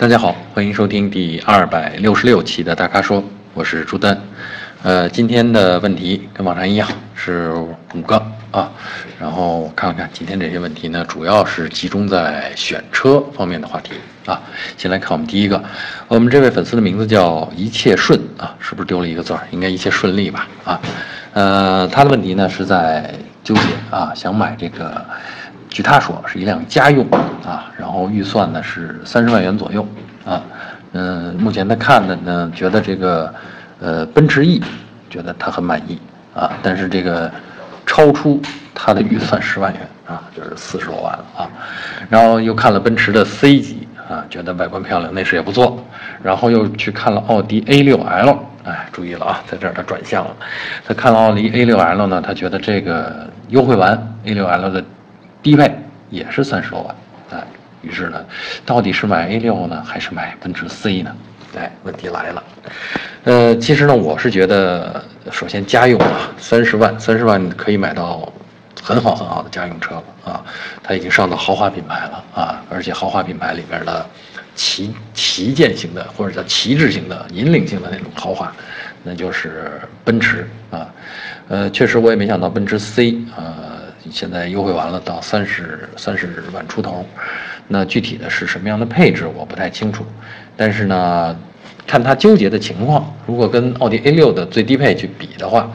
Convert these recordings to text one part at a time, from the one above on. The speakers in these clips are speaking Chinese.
大家好，欢迎收听第二百六十六期的大咖说，我是朱丹。呃，今天的问题跟往常一样是五个啊，然后看看今天这些问题呢，主要是集中在选车方面的话题啊。先来看我们第一个，我们这位粉丝的名字叫一切顺啊，是不是丢了一个字儿？应该一切顺利吧？啊，呃，他的问题呢是在纠结啊，想买这个。据他说是一辆家用啊，然后预算呢是三十万元左右啊，嗯，目前他看的呢，觉得这个呃奔驰 E，觉得他很满意啊，但是这个超出他的预算十万元啊，就是四十多万了啊，然后又看了奔驰的 C 级啊，觉得外观漂亮，内饰也不错，然后又去看了奥迪 A6L，哎，注意了啊，在这儿他转向了，他看了奥迪 A6L 呢，他觉得这个优惠完 A6L 的。低配也是三十多万，哎，于是呢，到底是买 A 六呢，还是买奔驰 C 呢？哎，问题来了，呃，其实呢，我是觉得，首先家用啊，三十万，三十万可以买到很好很好的家用车了啊，它已经上到豪华品牌了啊，而且豪华品牌里边的旗旗舰型的或者叫旗帜型的引领性的那种豪华，那就是奔驰啊，呃，确实我也没想到奔驰 C 啊。现在优惠完了，到三十三十万出头，那具体的是什么样的配置我不太清楚，但是呢，看他纠结的情况，如果跟奥迪 A 六的最低配去比的话，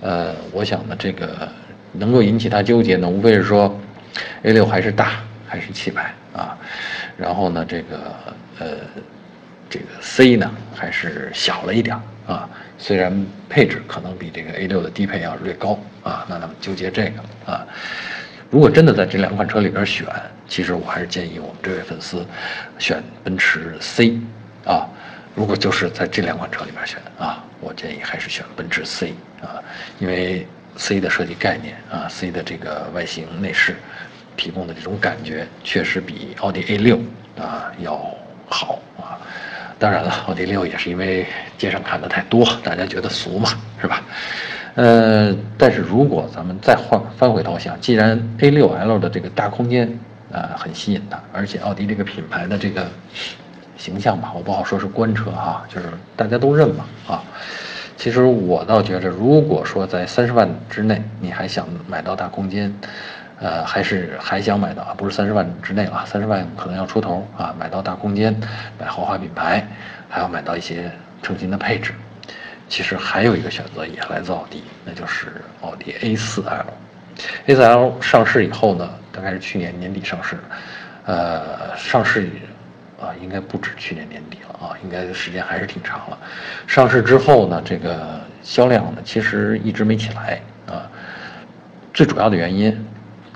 呃，我想呢，这个能够引起他纠结呢，无非是说 A 六还是大还是气派啊，然后呢，这个呃，这个 C 呢还是小了一点啊。虽然配置可能比这个 A6 的低配要略高啊，那咱们纠结这个啊。如果真的在这两款车里边选，其实我还是建议我们这位粉丝选奔驰 C 啊。如果就是在这两款车里边选啊，我建议还是选奔驰 C 啊，因为 C 的设计概念啊，C 的这个外形内饰提供的这种感觉，确实比奥迪 A6 啊要好啊。当然了，奥迪六也是因为街上看的太多，大家觉得俗嘛，是吧？呃，但是如果咱们再换翻回头想，既然 A6L 的这个大空间啊很吸引他，而且奥迪这个品牌的这个形象吧，我不好说是官车哈，就是大家都认嘛啊。其实我倒觉着，如果说在三十万之内，你还想买到大空间。呃，还是还想买到啊，不是三十万之内了，三十万可能要出头啊，买到大空间，买豪华品牌，还要买到一些成型的配置。其实还有一个选择也来自奥迪，那就是奥迪 A4L。A4L 上市以后呢，大概是去年年底上市，呃，上市啊，应该不止去年年底了啊，应该时间还是挺长了。上市之后呢，这个销量呢，其实一直没起来啊，最主要的原因。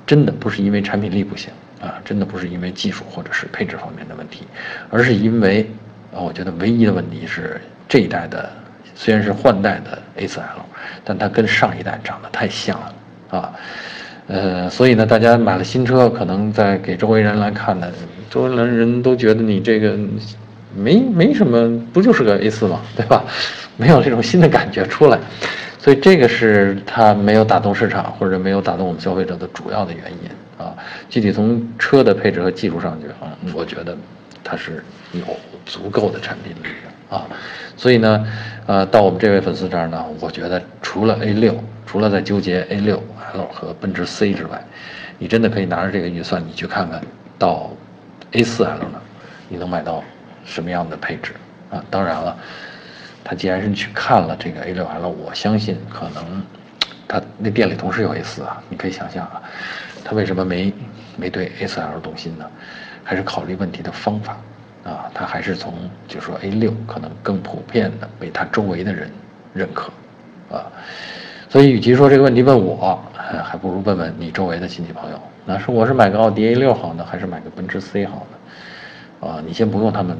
真的不是因为产品力不行啊，真的不是因为技术或者是配置方面的问题，而是因为啊，我觉得唯一的问题是这一代的虽然是换代的 A4L，但它跟上一代长得太像了啊，呃，所以呢，大家买了新车，可能在给周围人来看呢，周围人人都觉得你这个没没什么，不就是个 A4 嘛，对吧？没有这种新的感觉出来。所以这个是它没有打动市场，或者没有打动我们消费者的主要的原因啊。具体从车的配置和技术上去啊，我觉得它是有足够的产品力的啊。所以呢，呃，到我们这位粉丝这儿呢，我觉得除了 A 六除了在纠结 A 六 L 和奔驰 C 之外，你真的可以拿着这个预算，你去看看到 A 四 L 呢，你能买到什么样的配置啊？当然了。他既然是去看了这个 A6L，我相信可能他那店里同时有 A4 啊，你可以想象啊，他为什么没没对 A4L 动心呢？还是考虑问题的方法啊，他还是从就说 A6 可能更普遍的被他周围的人认可啊，所以与其说这个问题问我，还不如问问你周围的亲戚朋友，那是我是买个奥迪 A6 好呢，还是买个奔驰 C 好呢？啊，你先不用他们。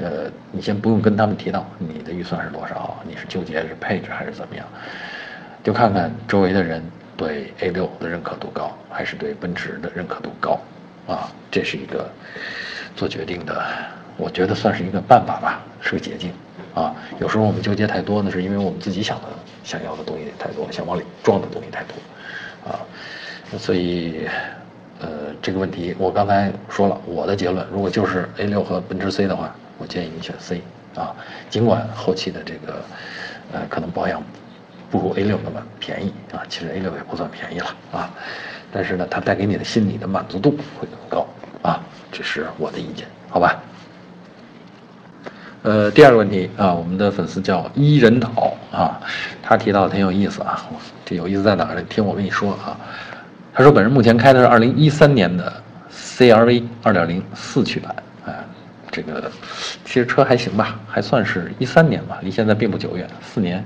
呃，你先不用跟他们提到你的预算是多少，你是纠结是配置还是怎么样，就看看周围的人对 A6 的认可度高还是对奔驰的认可度高，啊，这是一个做决定的，我觉得算是一个办法吧，是个捷径，啊，有时候我们纠结太多呢，是因为我们自己想的想要的东西太多，想往里装的东西太多，啊，所以呃，这个问题我刚才说了，我的结论，如果就是 A6 和奔驰 C 的话，我建议你选 C 啊，尽管后期的这个呃可能保养不如 A6 那么便宜啊，其实 A6 也不算便宜了啊，但是呢，它带给你的心理的满足度会更高啊，这是我的意见，好吧？呃，第二个问题啊，我们的粉丝叫伊人岛啊，他提到挺有意思啊，这有意思在哪儿呢？听我跟你说啊，他说本人目前开的是二零一三年的 CRV 二点零四驱版，这个其实车还行吧，还算是一三年吧，离现在并不久远，四年。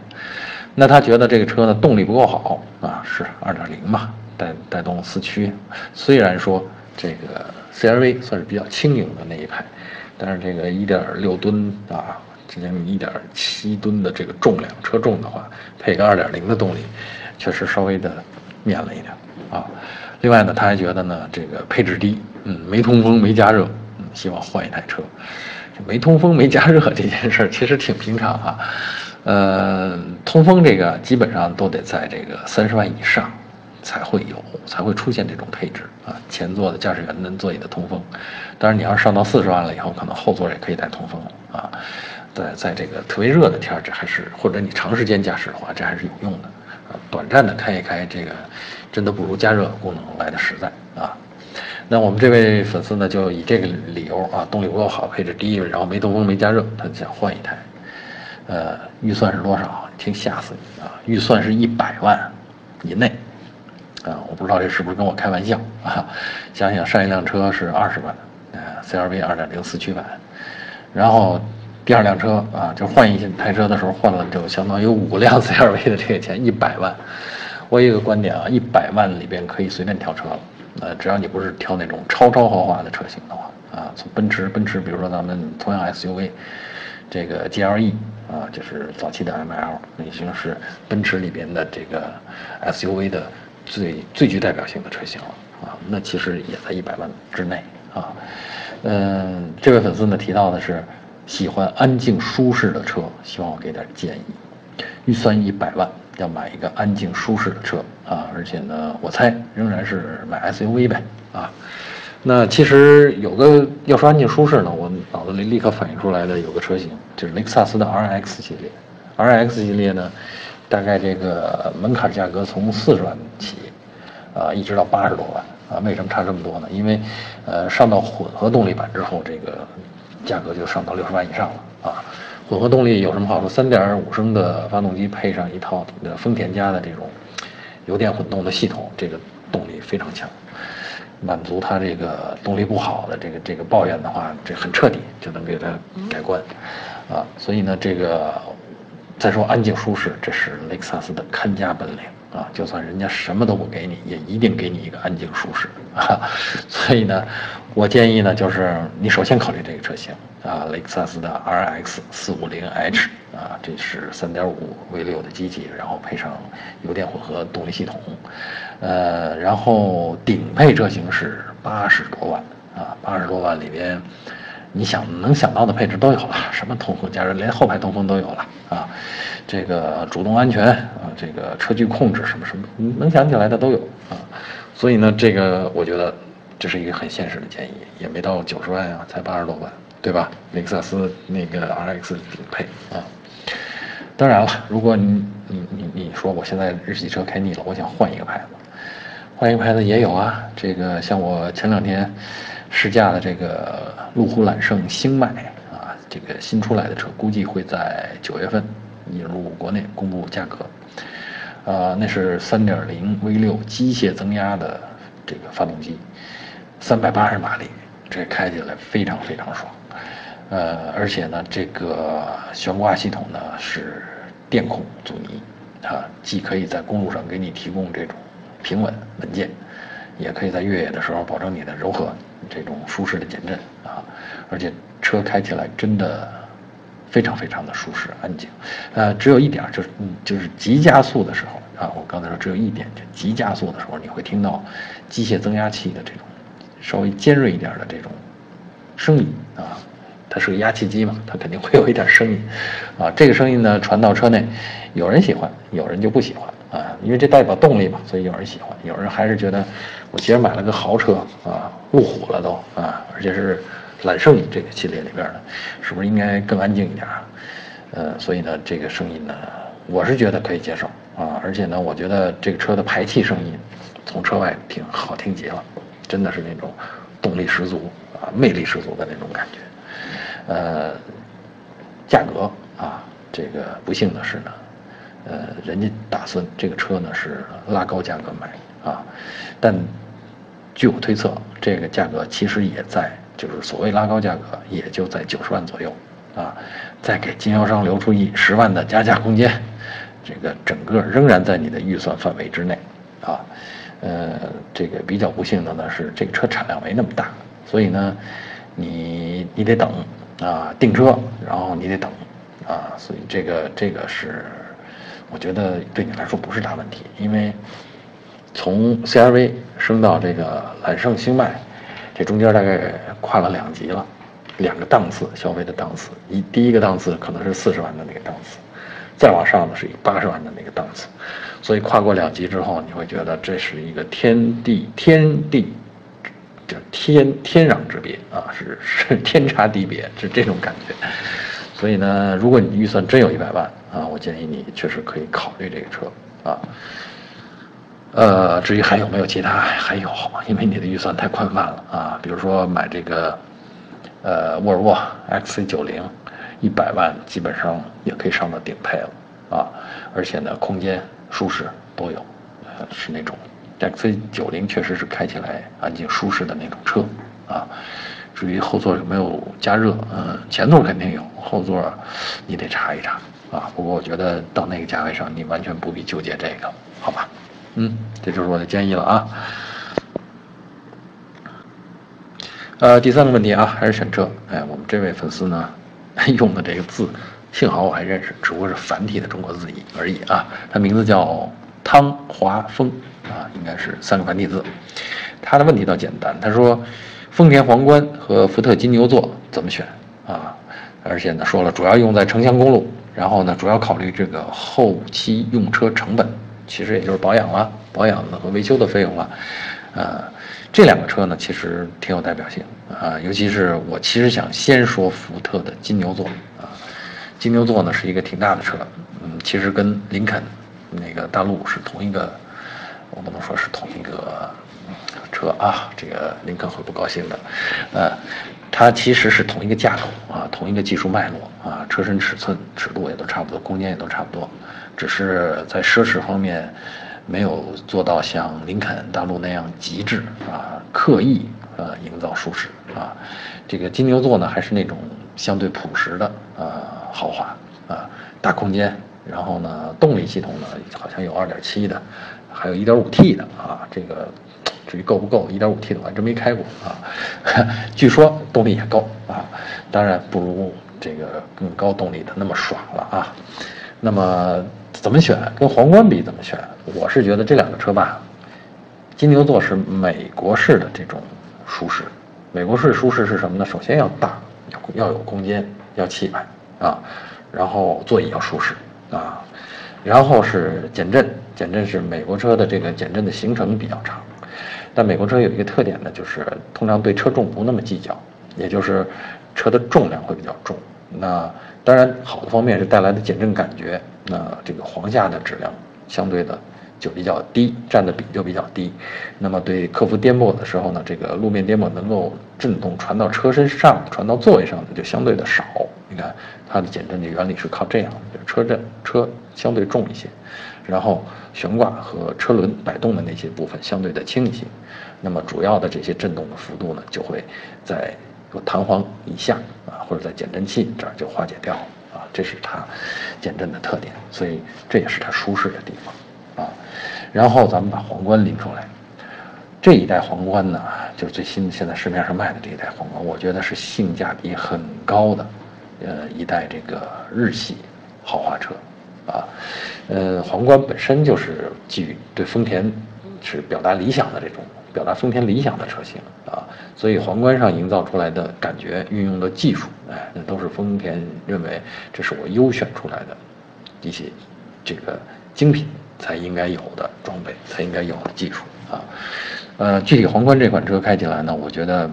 那他觉得这个车呢动力不够好啊，是二点零嘛，带带动四驱，虽然说这个 CRV 算是比较轻盈的那一派。但是这个一点六吨啊，之前一点七吨的这个重量车重的话，配个二点零的动力，确实稍微的面了一点啊。另外呢，他还觉得呢，这个配置低，嗯，没通风没加热，希望换一台车。没通风没加热这件事儿其实挺平常啊，呃，通风这个基本上都得在这个三十万以上。才会有，才会出现这种配置啊！前座的驾驶员的座椅的通风，当然你要上到四十万了以后，可能后座也可以带通风啊。在在这个特别热的天儿，这还是或者你长时间驾驶的话，这还是有用的啊。短暂的开一开，这个真的不如加热功能来的实在啊。那我们这位粉丝呢，就以这个理由啊，动力不够好，配置低，然后没通风没加热，他想换一台。呃，预算是多少？听吓死你啊！预算是一百万以内。啊，我不知道这是不是跟我开玩笑啊？想想上一辆车是二十万，呃，CRV 二点零四驱版，然后第二辆车啊，就换一台车的时候换了就相当于五辆 CRV 的这个钱一百万。我有一个观点啊，一百万里边可以随便挑车了，呃，只要你不是挑那种超超豪华的车型的话啊，从奔驰，奔驰，比如说咱们同样 SUV，这个 GLE 啊，就是早期的 ML，已经是奔驰里边的这个 SUV 的。最最具代表性的车型了啊，那其实也在一百万之内啊。嗯，这位粉丝呢提到的是喜欢安静舒适的车，希望我给点建议。预算一百万要买一个安静舒适的车啊，而且呢，我猜仍然是买 SUV 呗啊。那其实有个要说安静舒适呢，我脑子里立刻反映出来的有个车型，就是雷克萨斯的 RX 系列。RX 系列呢？大概这个门槛价格从四十万起，啊，一直到八十多万啊。为什么差这么多呢？因为，呃，上到混合动力版之后，这个价格就上到六十万以上了啊。混合动力有什么好处？三点五升的发动机配上一套丰田家的这种油电混动的系统，这个动力非常强，满足它这个动力不好的这个这个抱怨的话，这很彻底就能给它改观啊。所以呢，这个。再说安静舒适，这是雷克萨斯的看家本领啊！就算人家什么都不给你，也一定给你一个安静舒适啊！所以呢，我建议呢，就是你首先考虑这个车型啊，雷克萨斯的 RX 450h 啊，这是3.5 V6 的机器，然后配上油电混合动力系统，呃，然后顶配车型是八十多万啊，八十多万里边。你想能想到的配置都有了，什么通风加热，连后排通风都有了啊！这个主动安全啊，这个车距控制什么什么，能想起来的都有啊！所以呢，这个我觉得这是一个很现实的建议，也没到九十万啊，才八十多万，对吧？雷克萨斯那个 RX 顶配啊。当然了，如果你你你你说我现在日系车开腻了，我想换一个牌子，换一个牌子也有啊。这个像我前两天。试驾的这个路虎揽胜星脉啊，这个新出来的车，估计会在九月份引入国内公布价格。啊，那是3.0 V6 机械增压的这个发动机，380马力，这开起来非常非常爽。呃，而且呢，这个悬挂系统呢是电控阻尼，啊，既可以在公路上给你提供这种平稳稳健，也可以在越野的时候保证你的柔和。这种舒适的减震啊，而且车开起来真的非常非常的舒适安静，呃，只有一点就是，嗯，就是急加速的时候啊，我刚才说只有一点，就急加速的时候你会听到机械增压器的这种稍微尖锐一点的这种声音啊，它是个压气机嘛，它肯定会有一点声音啊，这个声音呢传到车内，有人喜欢，有人就不喜欢啊，因为这代表动力嘛，所以有人喜欢，有人还是觉得我既然买了个豪车啊，路虎了都啊，而且是揽胜这个系列里边的，是不是应该更安静一点啊？呃，所以呢，这个声音呢，我是觉得可以接受啊，而且呢，我觉得这个车的排气声音从车外听好听极了，真的是那种动力十足啊，魅力十足的那种感觉。呃，价格啊，这个不幸的是呢。呃，人家打算这个车呢是拉高价格买啊，但据我推测，这个价格其实也在，就是所谓拉高价格，也就在九十万左右啊，再给经销商留出一十万的加价空间，这个整个仍然在你的预算范围之内啊。呃，这个比较不幸的呢是这个车产量没那么大，所以呢，你你得等啊，订车，然后你得等啊，所以这个这个是。我觉得对你来说不是大问题，因为从 CRV 升到这个揽胜星脉，这中间大概跨了两级了，两个档次消费的档次。一第一个档次可能是四十万的那个档次，再往上呢是以八十万的那个档次，所以跨过两级之后，你会觉得这是一个天地天地，这天天壤之别啊，是是天差地别，是这种感觉。所以呢，如果你预算真有一百万啊，我建议你确实可以考虑这个车啊。呃，至于还有没有其他，还有，因为你的预算太宽泛了啊。比如说买这个，呃，沃尔沃 XC90，一百万基本上也可以上到顶配了啊。而且呢，空间舒适都有，是那种 XC90 确实是开起来安静舒适的那种车啊。至于后座有没有加热，嗯，前座肯定有，后座你得查一查啊。不过我觉得到那个价位上，你完全不必纠结这个，好吧？嗯，这就是我的建议了啊。呃，第三个问题啊，还是选车。哎，我们这位粉丝呢，用的这个字，幸好我还认识，只不过是繁体的中国字而已啊。他名字叫汤华峰啊，应该是三个繁体字。他的问题倒简单，他说。丰田皇冠和福特金牛座怎么选啊？而且呢，说了主要用在城乡公路，然后呢，主要考虑这个后期用车成本，其实也就是保养了、保养的和维修的费用了。呃，这两个车呢，其实挺有代表性啊。尤其是我其实想先说福特的金牛座啊，金牛座呢是一个挺大的车，嗯，其实跟林肯那个大陆是同一个，我不能说是同一个。车啊，这个林肯会不高兴的，呃，它其实是同一个架构啊，同一个技术脉络啊，车身尺寸、尺度也都差不多，空间也都差不多，只是在奢侈方面没有做到像林肯大陆那样极致啊，刻意呃营造舒适啊。这个金牛座呢，还是那种相对朴实的呃豪华啊，大空间，然后呢，动力系统呢好像有2.7的，还有一点五 T 的啊，这个。至于够不够，1.5T 的我还真没开过啊。据说动力也够啊，当然不如这个更高动力的那么爽了啊。那么怎么选？跟皇冠比怎么选？我是觉得这两个车吧，金牛座是美国式的这种舒适。美国式舒适是什么呢？首先要大，要要有空间，要气派啊。然后座椅要舒适啊。然后是减震，减震是美国车的这个减震的行程比较长。但美国车有一个特点呢，就是通常对车重不那么计较，也就是车的重量会比较重。那当然好的方面是带来的减震感觉，那这个簧下的质量相对的就比较低，占的比就比较低。那么对克服颠簸的时候呢，这个路面颠簸能够震动传到车身上、传到座位上的就相对的少。你看它的减震的原理是靠这样的，就是车震车相对重一些。然后悬挂和车轮摆动的那些部分相对的轻一些，那么主要的这些震动的幅度呢，就会在弹簧以下啊，或者在减震器这儿就化解掉啊，这是它减震的特点，所以这也是它舒适的地方啊。然后咱们把皇冠拎出来，这一代皇冠呢，就是最新现在市面上卖的这一代皇冠，我觉得是性价比很高的，呃，一代这个日系豪华车。啊，呃，皇冠本身就是基于对丰田是表达理想的这种表达丰田理想的车型啊，所以皇冠上营造出来的感觉、运用的技术，哎，那都是丰田认为这是我优选出来的一些这个精品才应该有的装备，才应该有的技术啊。呃，具体皇冠这款车开起来呢，我觉得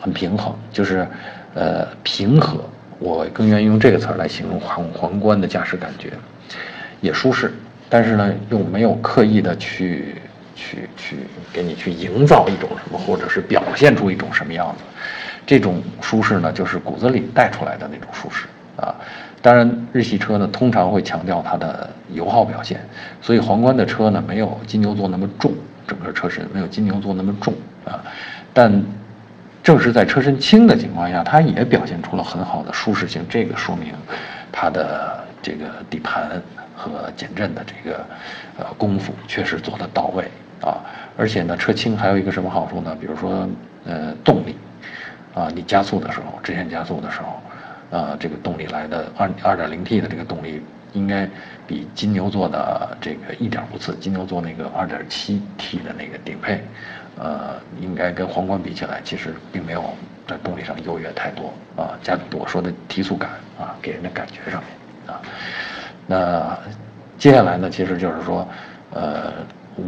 很平衡，就是呃平和，我更愿意用这个词儿来形容皇皇冠的驾驶感觉，也舒适，但是呢又没有刻意的去去去给你去营造一种什么，或者是表现出一种什么样子。这种舒适呢，就是骨子里带出来的那种舒适啊。当然，日系车呢通常会强调它的油耗表现，所以皇冠的车呢没有金牛座那么重，整个车身没有金牛座那么重啊。但正是在车身轻的情况下，它也表现出了很好的舒适性，这个说明它的这个底盘和减震的这个呃功夫确实做得到位啊。而且呢，车轻还有一个什么好处呢？比如说呃动力。啊，你加速的时候，直线加速的时候，呃，这个动力来的二二点零 T 的这个动力，应该比金牛座的这个一点不次，金牛座那个二点七 T 的那个顶配，呃，应该跟皇冠比起来，其实并没有在动力上优越太多啊。加我说的提速感啊，给人的感觉上面啊，那接下来呢，其实就是说，呃。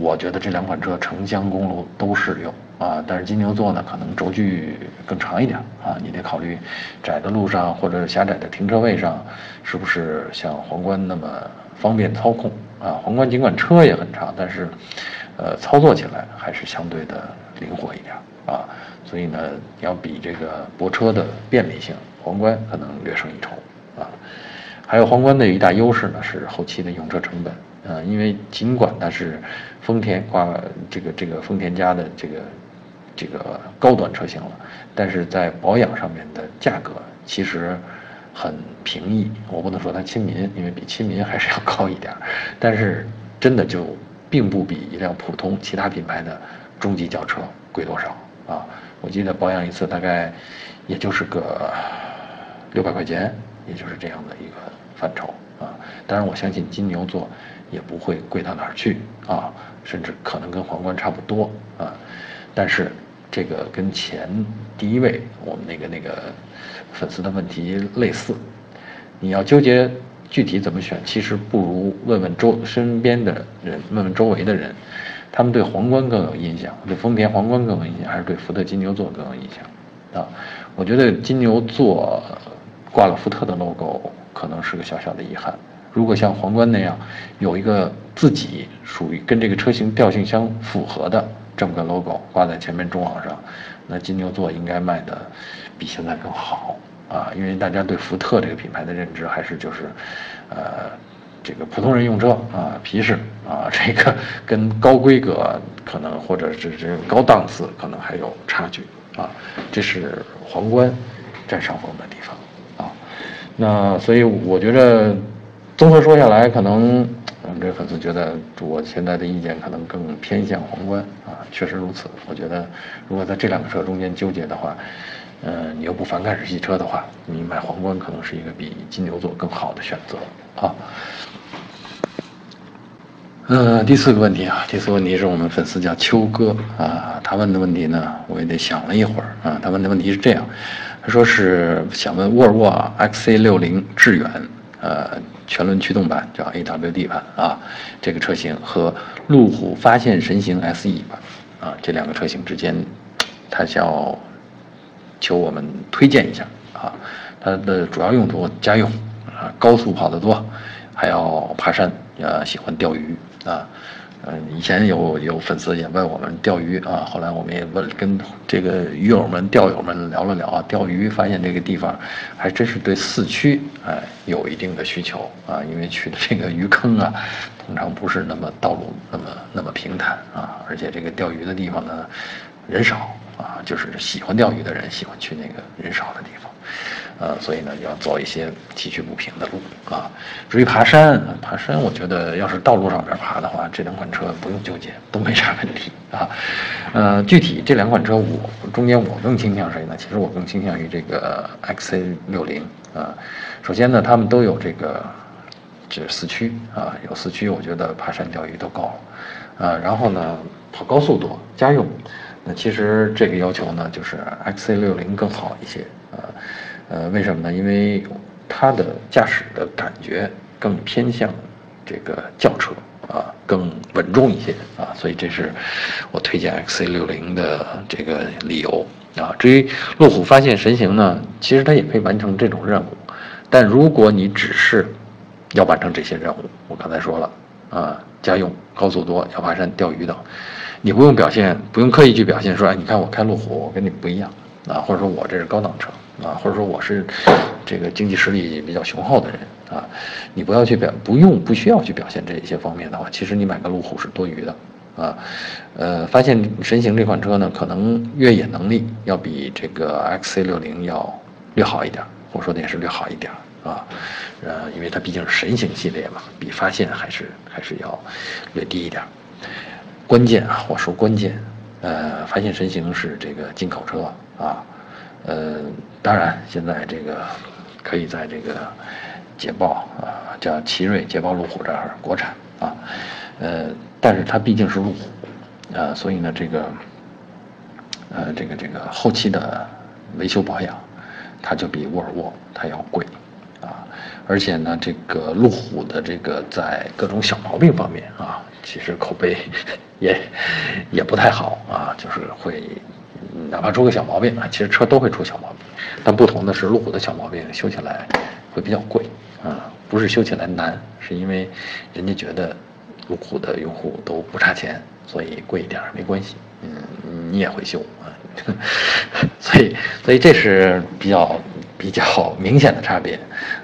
我觉得这两款车城乡公路都适用啊，但是金牛座呢，可能轴距更长一点啊，你得考虑窄的路上或者狭窄的停车位上，是不是像皇冠那么方便操控啊？皇冠尽管车也很长，但是，呃，操作起来还是相对的灵活一点啊，所以呢，要比这个泊车的便利性，皇冠可能略胜一筹啊。还有皇冠的一大优势呢，是后期的用车成本。呃，因为尽管它是丰田挂这个这个丰田家的这个这个高端车型了，但是在保养上面的价格其实很平易。我不能说它亲民，因为比亲民还是要高一点，但是真的就并不比一辆普通其他品牌的中级轿车贵多少啊！我记得保养一次大概也就是个六百块钱，也就是这样的一个范畴啊。当然，我相信金牛座。也不会贵到哪儿去啊，甚至可能跟皇冠差不多啊，但是这个跟前第一位我们那个那个粉丝的问题类似，你要纠结具体怎么选，其实不如问问周身边的人，问问周围的人，他们对皇冠更有印象，对丰田皇冠更有印象，还是对福特金牛座更有印象啊？我觉得金牛座挂了福特的 logo，可能是个小小的遗憾。如果像皇冠那样，有一个自己属于跟这个车型调性相符合的这么个 logo 挂在前面中网上，那金牛座应该卖的比现在更好啊！因为大家对福特这个品牌的认知还是就是，呃，这个普通人用车啊，皮实啊，这个跟高规格可能或者是这高档次可能还有差距啊，这是皇冠占上风的地方啊。那所以我觉得。综合说下来，可能我们这粉丝觉得我现在的意见可能更偏向皇冠啊，确实如此。我觉得如果在这两个车中间纠结的话，呃，你又不反感日系车的话，你买皇冠可能是一个比金牛座更好的选择啊。呃，第四个问题啊，第四个问题是我们粉丝叫秋哥啊，他问的问题呢，我也得想了一会儿啊。他问的问题是这样，他说是想问沃尔沃 XC60 致远，呃。全轮驱动版叫 AWD 版啊，这个车型和路虎发现神行 SE 版啊，这两个车型之间，它叫求我们推荐一下啊。它的主要用途家用啊，高速跑得多，还要爬山，呃，喜欢钓鱼啊。嗯，以前有有粉丝也问我们钓鱼啊，后来我们也问跟这个鱼友们、钓友们聊了聊啊，钓鱼发现这个地方还真是对四驱哎有一定的需求啊，因为去的这个鱼坑啊，通常不是那么道路那么那么平坦啊，而且这个钓鱼的地方呢人少啊，就是喜欢钓鱼的人喜欢去那个人少的地方。呃，所以呢，要走一些崎岖不平的路啊。至于爬山，爬山，我觉得要是道路上边爬的话，这两款车不用纠结，都没啥问题啊。呃，具体这两款车，我中间我更倾向谁呢？其实我更倾向于这个 XC60 啊。首先呢，他们都有这个这四驱啊，有四驱，我觉得爬山钓鱼都够了啊。然后呢，跑高速多，家用，那其实这个要求呢，就是 XC60 更好一些啊。呃，为什么呢？因为它的驾驶的感觉更偏向这个轿车啊，更稳重一些啊，所以这是我推荐 XC60 的这个理由啊。至于路虎发现神行呢，其实它也可以完成这种任务，但如果你只是要完成这些任务，我刚才说了啊，家用、高速多、要爬山、钓鱼等，你不用表现，不用刻意去表现说，哎，你看我开路虎，我跟你不一样啊，或者说我这是高档车啊，或者说我是这个经济实力比较雄厚的人啊，你不要去表，不用不需要去表现这一些方面的话，其实你买个路虎是多余的啊。呃，发现神行这款车呢，可能越野能力要比这个 XC60 要略好一点，我说的也是略好一点。啊，呃，因为它毕竟是神行系列嘛，比发现还是还是要略低一点。关键啊，我说关键，呃，发现神行是这个进口车啊，呃，当然现在这个可以在这个捷豹啊，叫奇瑞、捷豹、路虎这儿国产啊，呃，但是它毕竟是路虎，啊，所以呢，这个呃，这个这个后期的维修保养，它就比沃尔沃它要贵啊。而且呢，这个路虎的这个在各种小毛病方面啊，其实口碑 也也不太好啊，就是会哪怕出个小毛病啊，其实车都会出小毛病，但不同的是，路虎的小毛病修起来会比较贵啊，不是修起来难，是因为人家觉得路虎的用户都不差钱，所以贵一点没关系，嗯，你也会修啊，所以所以这是比较。比较明显的差别，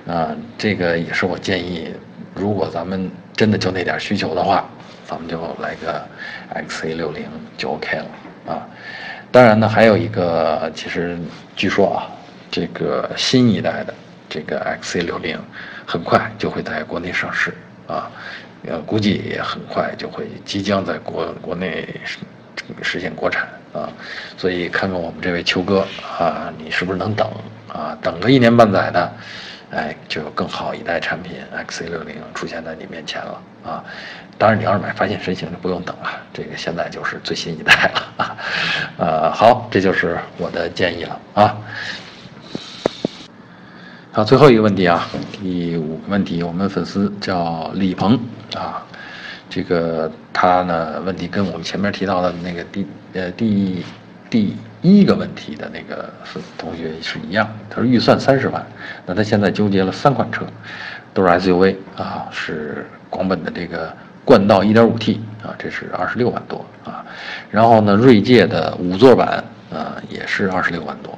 啊，这个也是我建议，如果咱们真的就那点需求的话，咱们就来个 XC60 就 OK 了啊。当然呢，还有一个，其实据说啊，这个新一代的这个 XC60 很快就会在国内上市啊，呃，估计也很快就会即将在国国内实现国产啊，所以看看我们这位秋哥啊，你是不是能等？啊，等个一年半载的，哎，就有更好一代产品 XC60 出现在你面前了啊！当然，你要是买发现神行就不用等了，这个现在就是最新一代了啊！呃，好，这就是我的建议了啊。好，最后一个问题啊，第五个问题，我们粉丝叫李鹏啊，这个他呢问题跟我们前面提到的那个第呃第第。一个问题的那个同学是一样，他说预算三十万，那他现在纠结了三款车，都是 SUV 啊，是广本的这个冠道 1.5T 啊，这是二十六万多啊，然后呢，锐界的五座版啊也是二十六万多，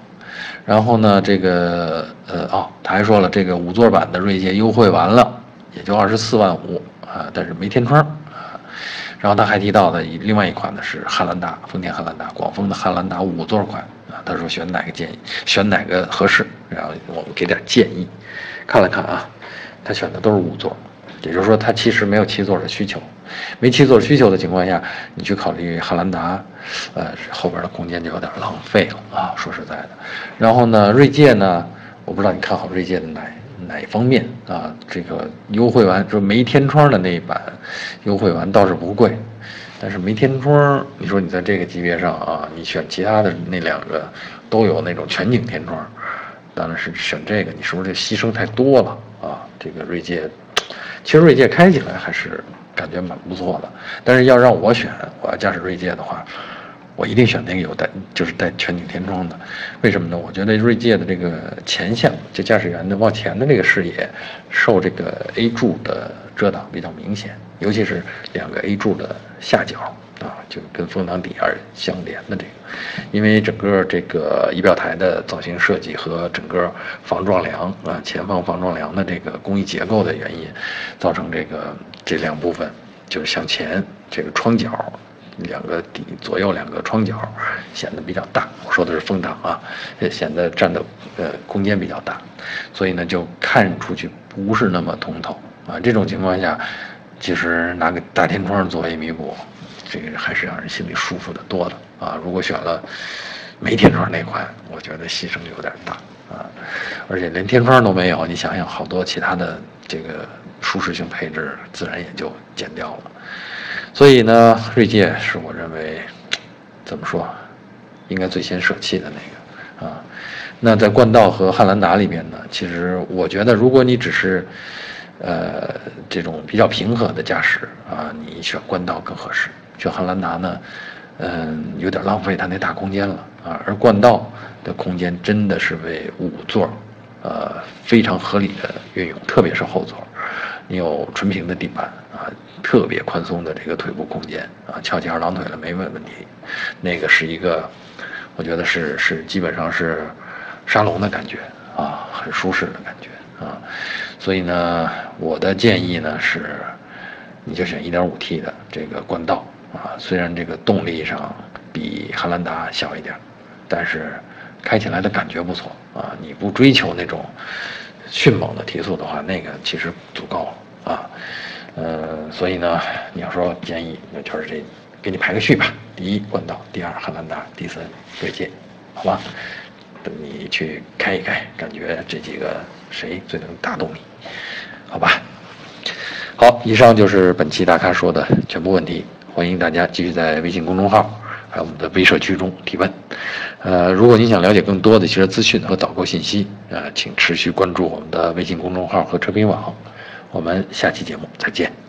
然后呢，这个呃哦，他还说了，这个五座版的锐界优惠完了也就二十四万五啊，但是没天窗。然后他还提到的另外一款呢是汉兰达，丰田汉兰达，广丰的汉兰达五座款啊。他说选哪个建议，选哪个合适，然后我们给点建议。看了看啊，他选的都是五座，也就是说他其实没有七座的需求。没七座需求的情况下，你去考虑汉兰达，呃，后边的空间就有点浪费了啊。说实在的，然后呢，锐界呢，我不知道你看好锐界的哪哪方面啊？这个优惠完说没天窗的那一版，优惠完倒是不贵，但是没天窗，你说你在这个级别上啊，你选其他的那两个都有那种全景天窗，当然是选这个，你是不是这牺牲太多了啊？这个锐界，其实锐界开起来还是感觉蛮不错的，但是要让我选，我要驾驶锐界的话。我一定选那个有带，就是带全景天窗的，为什么呢？我觉得锐界的这个前向，就驾驶员的往前的这个视野，受这个 A 柱的遮挡比较明显，尤其是两个 A 柱的下角啊，就跟风挡底儿相连的这个，因为整个这个仪表台的造型设计和整个防撞梁啊，前方防撞梁的这个工艺结构的原因，造成这个这两部分就是向前这个窗角。两个底左右两个窗角显得比较大，我说的是风挡啊，显得占的呃空间比较大，所以呢就看出去不是那么通透啊。这种情况下，其实拿个大天窗作为弥补，这个还是让人心里舒服的多的啊。如果选了没天窗那款，我觉得牺牲有点大啊，而且连天窗都没有，你想想好多其他的这个舒适性配置自然也就减掉了。所以呢，锐界是我认为怎么说，应该最先舍弃的那个啊。那在冠道和汉兰达里边呢，其实我觉得，如果你只是呃，这种比较平和的驾驶啊，你选冠道更合适。选汉兰达呢，嗯，有点浪费它那大空间了啊。而冠道的空间真的是为五座，呃，非常合理的运用，特别是后座，你有纯平的地板啊，特别宽松的这个腿部空间啊，翘起二郎腿了没问问题。那个是一个，我觉得是是基本上是沙龙的感觉啊，很舒适的感觉。啊，所以呢，我的建议呢是，你就选 1.5T 的这个冠道啊，虽然这个动力上比汉兰达小一点，但是开起来的感觉不错啊。你不追求那种迅猛的提速的话，那个其实足够了啊。呃，所以呢，你要说建议，那就是这，给你排个序吧：第一冠道，第二汉兰达，第三锐界，好吧？等你去开一开，感觉这几个谁最能打动你？好吧。好，以上就是本期大咖说的全部问题。欢迎大家继续在微信公众号还有我们的微社区中提问。呃，如果你想了解更多的汽车资讯和导购信息，呃，请持续关注我们的微信公众号和车评网。我们下期节目再见。